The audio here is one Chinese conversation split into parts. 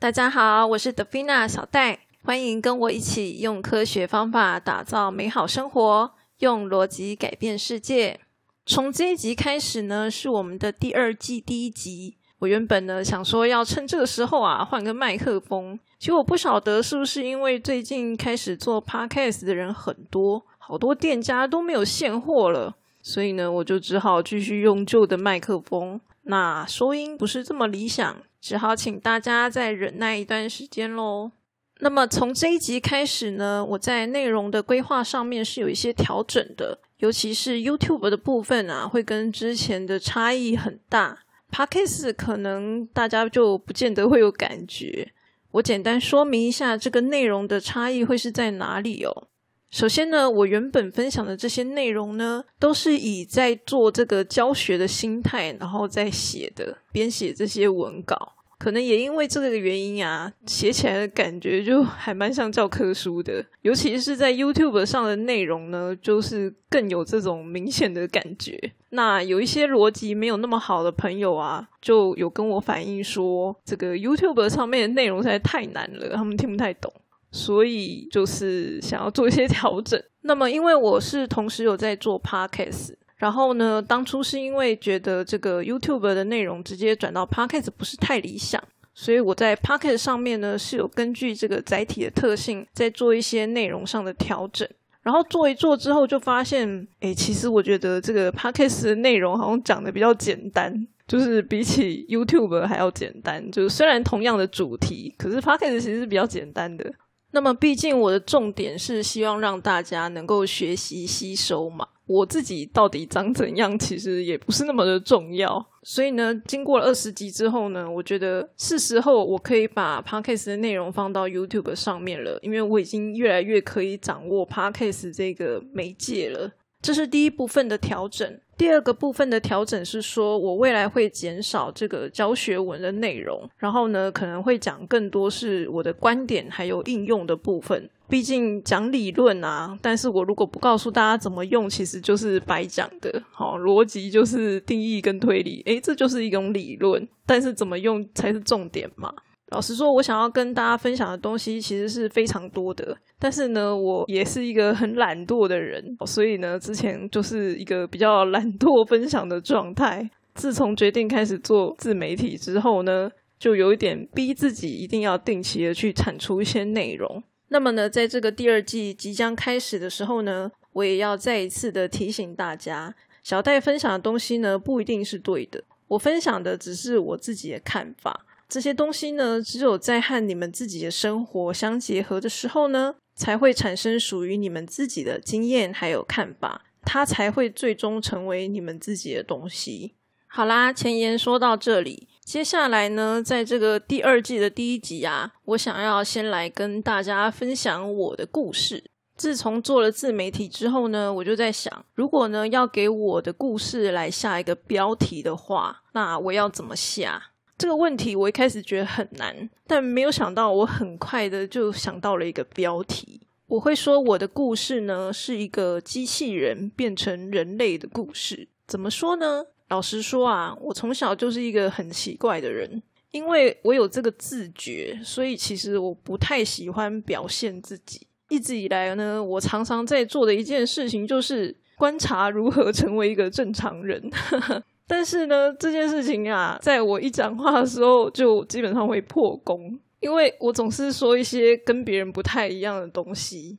大家好，我是德菲娜小戴，欢迎跟我一起用科学方法打造美好生活，用逻辑改变世界。从这一集开始呢，是我们的第二季第一集。我原本呢想说要趁这个时候啊换个麦克风，其实我不晓得是不是因为最近开始做 podcast 的人很多，好多店家都没有现货了，所以呢我就只好继续用旧的麦克风。那收音不是这么理想，只好请大家再忍耐一段时间喽。那么从这一集开始呢，我在内容的规划上面是有一些调整的，尤其是 YouTube 的部分啊，会跟之前的差异很大。Podcast 可能大家就不见得会有感觉。我简单说明一下这个内容的差异会是在哪里哦。首先呢，我原本分享的这些内容呢，都是以在做这个教学的心态，然后再写的，编写这些文稿。可能也因为这个原因啊，写起来的感觉就还蛮像教科书的。尤其是在 YouTube 上的内容呢，就是更有这种明显的感觉。那有一些逻辑没有那么好的朋友啊，就有跟我反映说，这个 YouTube 上面的内容实在太难了，他们听不太懂。所以就是想要做一些 调整。那么，因为我是同时有在做 podcast，然后呢，当初是因为觉得这个 YouTube 的内容直接转到 podcast 不是太理想，所以我在 podcast 上面呢是有根据这个载体的特性，在做一些内容上的调整。然后做一做之后，就发现，哎，其实我觉得这个 podcast 的内容好像讲的比较简单，就是比起 YouTube 还要简单。就是虽然同样的主题，可是 podcast 其实是比较简单的。那么，毕竟我的重点是希望让大家能够学习吸收嘛。我自己到底长怎样，其实也不是那么的重要。所以呢，经过了二十集之后呢，我觉得是时候我可以把 podcast 的内容放到 YouTube 上面了，因为我已经越来越可以掌握 podcast 这个媒介了。这是第一部分的调整。第二个部分的调整是说，我未来会减少这个教学文的内容，然后呢，可能会讲更多是我的观点还有应用的部分。毕竟讲理论啊，但是我如果不告诉大家怎么用，其实就是白讲的。好，逻辑就是定义跟推理，诶，这就是一种理论，但是怎么用才是重点嘛。老实说，我想要跟大家分享的东西其实是非常多的，但是呢，我也是一个很懒惰的人，所以呢，之前就是一个比较懒惰分享的状态。自从决定开始做自媒体之后呢，就有一点逼自己一定要定期的去产出一些内容。那么呢，在这个第二季即将开始的时候呢，我也要再一次的提醒大家，小戴分享的东西呢，不一定是对的，我分享的只是我自己的看法。这些东西呢，只有在和你们自己的生活相结合的时候呢，才会产生属于你们自己的经验还有看法，它才会最终成为你们自己的东西。好啦，前言说到这里，接下来呢，在这个第二季的第一集啊，我想要先来跟大家分享我的故事。自从做了自媒体之后呢，我就在想，如果呢要给我的故事来下一个标题的话，那我要怎么下？这个问题我一开始觉得很难，但没有想到我很快的就想到了一个标题。我会说我的故事呢是一个机器人变成人类的故事。怎么说呢？老实说啊，我从小就是一个很奇怪的人，因为我有这个自觉，所以其实我不太喜欢表现自己。一直以来呢，我常常在做的一件事情就是观察如何成为一个正常人。但是呢，这件事情啊，在我一讲话的时候，就基本上会破功，因为我总是说一些跟别人不太一样的东西。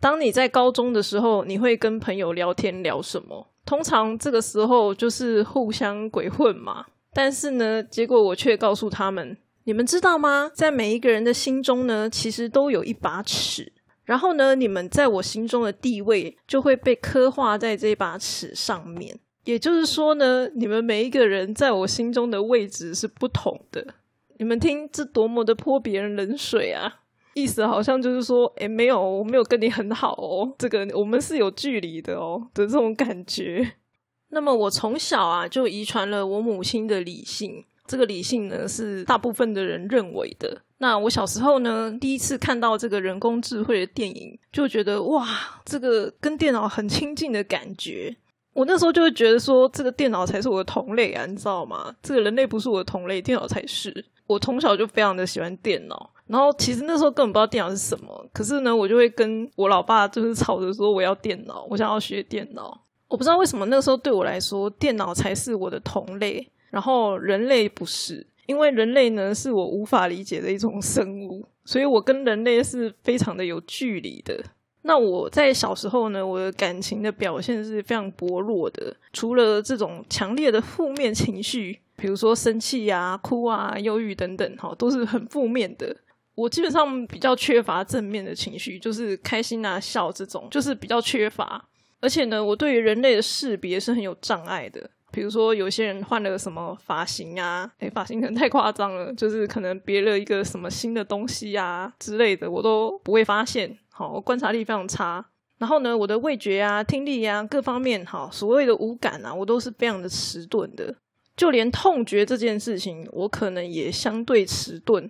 当你在高中的时候，你会跟朋友聊天聊什么？通常这个时候就是互相鬼混嘛。但是呢，结果我却告诉他们：你们知道吗？在每一个人的心中呢，其实都有一把尺。然后呢，你们在我心中的地位就会被刻画在这把尺上面。也就是说呢，你们每一个人在我心中的位置是不同的。你们听，这多么的泼别人冷水啊！意思好像就是说，哎，没有，我没有跟你很好哦，这个我们是有距离的哦的这种感觉。那么我从小啊就遗传了我母亲的理性，这个理性呢是大部分的人认为的。那我小时候呢，第一次看到这个人工智慧的电影，就觉得哇，这个跟电脑很亲近的感觉。我那时候就会觉得说，这个电脑才是我的同类啊，你知道吗？这个人类不是我的同类，电脑才是。我从小就非常的喜欢电脑，然后其实那时候根本不知道电脑是什么，可是呢，我就会跟我老爸就是吵着说我要电脑，我想要学电脑。我不知道为什么那时候对我来说，电脑才是我的同类，然后人类不是，因为人类呢是我无法理解的一种生物，所以我跟人类是非常的有距离的。那我在小时候呢，我的感情的表现是非常薄弱的，除了这种强烈的负面情绪。比如说生气啊、哭啊、忧郁等等，哈，都是很负面的。我基本上比较缺乏正面的情绪，就是开心啊、笑这种，就是比较缺乏。而且呢，我对于人类的识别是很有障碍的。比如说，有些人换了什么发型啊，哎，发型可能太夸张了，就是可能别了一个什么新的东西啊之类的，我都不会发现。好，我观察力非常差。然后呢，我的味觉啊、听力啊各方面，哈，所谓的五感啊，我都是非常的迟钝的。就连痛觉这件事情，我可能也相对迟钝。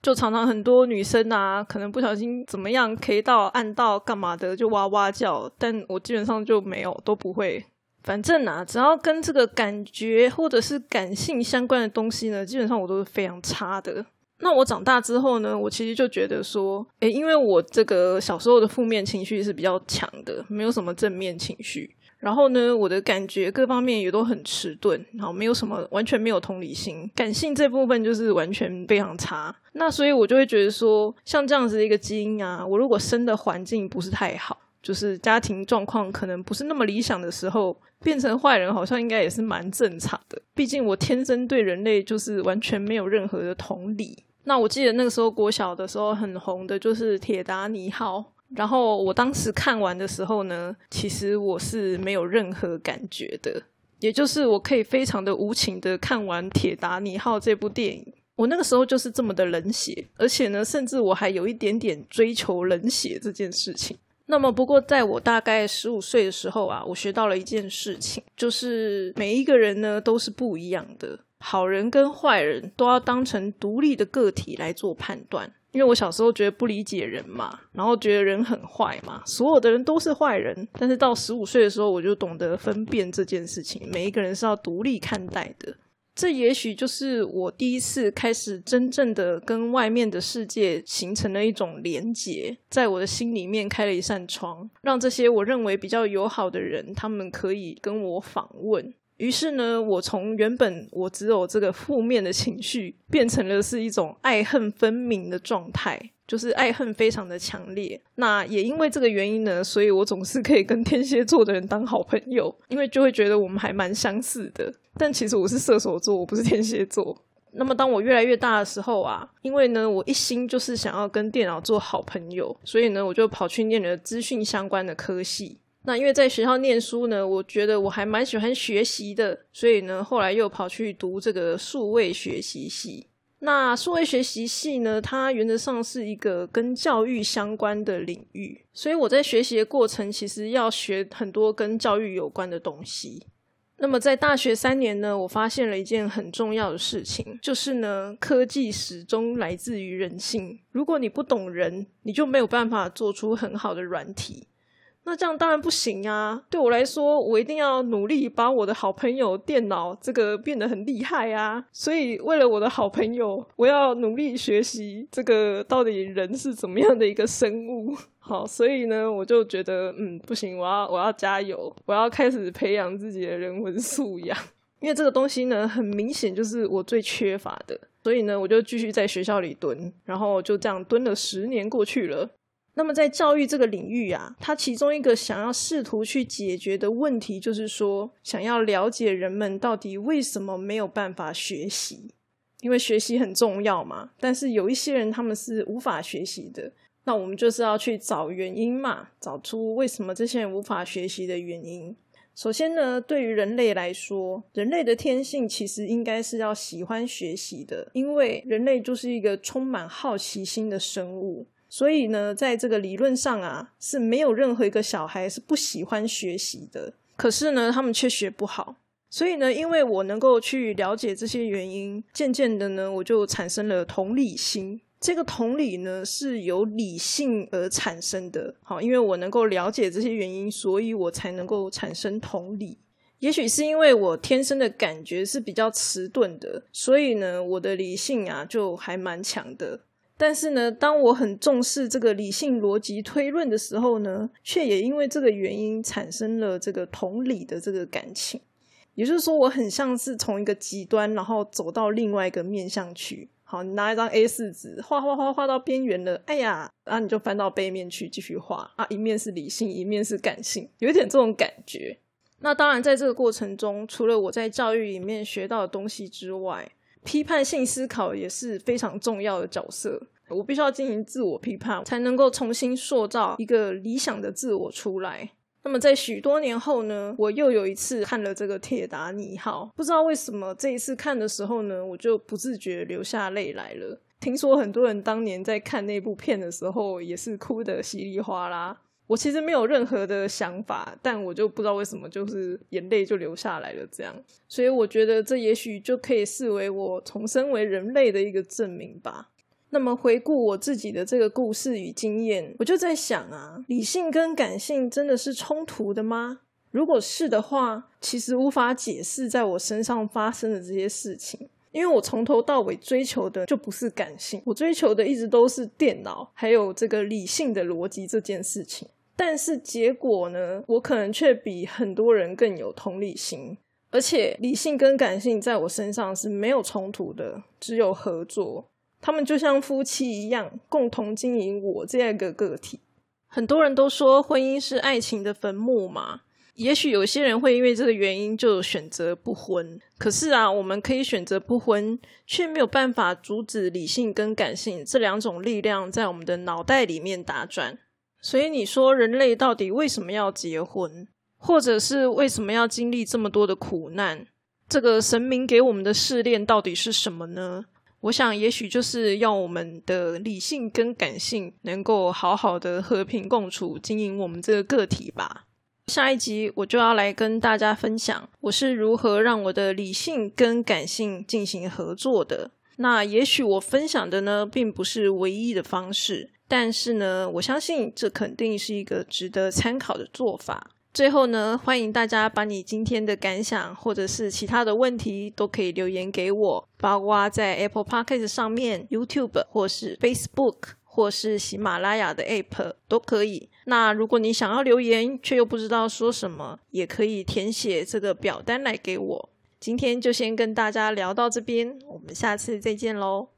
就常常很多女生啊，可能不小心怎么样，K 到按到干嘛的，就哇哇叫。但我基本上就没有，都不会。反正啊，只要跟这个感觉或者是感性相关的东西呢，基本上我都是非常差的。那我长大之后呢，我其实就觉得说，诶，因为我这个小时候的负面情绪是比较强的，没有什么正面情绪。然后呢，我的感觉各方面也都很迟钝，然后没有什么，完全没有同理心，感性这部分就是完全非常差。那所以我就会觉得说，像这样子一个基因啊，我如果生的环境不是太好，就是家庭状况可能不是那么理想的时候，变成坏人好像应该也是蛮正常的。毕竟我天生对人类就是完全没有任何的同理。那我记得那个时候国小的时候很红的就是《铁达尼号》。然后我当时看完的时候呢，其实我是没有任何感觉的，也就是我可以非常的无情的看完《铁达尼号》这部电影。我那个时候就是这么的冷血，而且呢，甚至我还有一点点追求冷血这件事情。那么，不过在我大概十五岁的时候啊，我学到了一件事情，就是每一个人呢都是不一样的，好人跟坏人都要当成独立的个体来做判断。因为我小时候觉得不理解人嘛，然后觉得人很坏嘛，所有的人都是坏人。但是到十五岁的时候，我就懂得分辨这件事情，每一个人是要独立看待的。这也许就是我第一次开始真正的跟外面的世界形成了一种连结，在我的心里面开了一扇窗，让这些我认为比较友好的人，他们可以跟我访问。于是呢，我从原本我只有这个负面的情绪，变成了是一种爱恨分明的状态，就是爱恨非常的强烈。那也因为这个原因呢，所以我总是可以跟天蝎座的人当好朋友，因为就会觉得我们还蛮相似的。但其实我是射手座，我不是天蝎座。那么当我越来越大的时候啊，因为呢，我一心就是想要跟电脑做好朋友，所以呢，我就跑去念了资讯相关的科系。那因为在学校念书呢，我觉得我还蛮喜欢学习的，所以呢，后来又跑去读这个数位学习系。那数位学习系呢，它原则上是一个跟教育相关的领域，所以我在学习的过程其实要学很多跟教育有关的东西。那么在大学三年呢，我发现了一件很重要的事情，就是呢，科技始终来自于人性。如果你不懂人，你就没有办法做出很好的软体。那这样当然不行啊！对我来说，我一定要努力把我的好朋友电脑这个变得很厉害啊！所以为了我的好朋友，我要努力学习这个到底人是怎么样的一个生物。好，所以呢，我就觉得嗯不行，我要我要加油，我要开始培养自己的人文素养，因为这个东西呢，很明显就是我最缺乏的。所以呢，我就继续在学校里蹲，然后就这样蹲了十年过去了。那么在教育这个领域啊，它其中一个想要试图去解决的问题，就是说想要了解人们到底为什么没有办法学习，因为学习很重要嘛。但是有一些人他们是无法学习的，那我们就是要去找原因嘛，找出为什么这些人无法学习的原因。首先呢，对于人类来说，人类的天性其实应该是要喜欢学习的，因为人类就是一个充满好奇心的生物。所以呢，在这个理论上啊，是没有任何一个小孩是不喜欢学习的。可是呢，他们却学不好。所以呢，因为我能够去了解这些原因，渐渐的呢，我就产生了同理心。这个同理呢是由理性而产生的。好，因为我能够了解这些原因，所以我才能够产生同理。也许是因为我天生的感觉是比较迟钝的，所以呢，我的理性啊就还蛮强的。但是呢，当我很重视这个理性逻辑推论的时候呢，却也因为这个原因产生了这个同理的这个感情。也就是说，我很像是从一个极端，然后走到另外一个面向去。好，你拿一张 A 四纸，画画画画到边缘了，哎呀，然后你就翻到背面去继续画啊，一面是理性，一面是感性，有点这种感觉。那当然，在这个过程中，除了我在教育里面学到的东西之外，批判性思考也是非常重要的角色。我必须要进行自我批判，才能够重新塑造一个理想的自我出来。那么在许多年后呢，我又有一次看了这个《铁达尼号》，不知道为什么这一次看的时候呢，我就不自觉流下泪来了。听说很多人当年在看那部片的时候，也是哭得稀里哗啦。我其实没有任何的想法，但我就不知道为什么，就是眼泪就流下来了。这样，所以我觉得这也许就可以视为我重生为人类的一个证明吧。那么回顾我自己的这个故事与经验，我就在想啊，理性跟感性真的是冲突的吗？如果是的话，其实无法解释在我身上发生的这些事情，因为我从头到尾追求的就不是感性，我追求的一直都是电脑还有这个理性的逻辑这件事情。但是结果呢？我可能却比很多人更有同理心，而且理性跟感性在我身上是没有冲突的，只有合作。他们就像夫妻一样，共同经营我这样一个个体。很多人都说婚姻是爱情的坟墓嘛，也许有些人会因为这个原因就选择不婚。可是啊，我们可以选择不婚，却没有办法阻止理性跟感性这两种力量在我们的脑袋里面打转。所以你说人类到底为什么要结婚，或者是为什么要经历这么多的苦难？这个神明给我们的试炼到底是什么呢？我想，也许就是要我们的理性跟感性能够好好的和平共处，经营我们这个个体吧。下一集我就要来跟大家分享，我是如何让我的理性跟感性进行合作的。那也许我分享的呢，并不是唯一的方式。但是呢，我相信这肯定是一个值得参考的做法。最后呢，欢迎大家把你今天的感想或者是其他的问题都可以留言给我，包括在 Apple Podcast 上面、YouTube 或是 Facebook 或是喜马拉雅的 App 都可以。那如果你想要留言却又不知道说什么，也可以填写这个表单来给我。今天就先跟大家聊到这边，我们下次再见喽。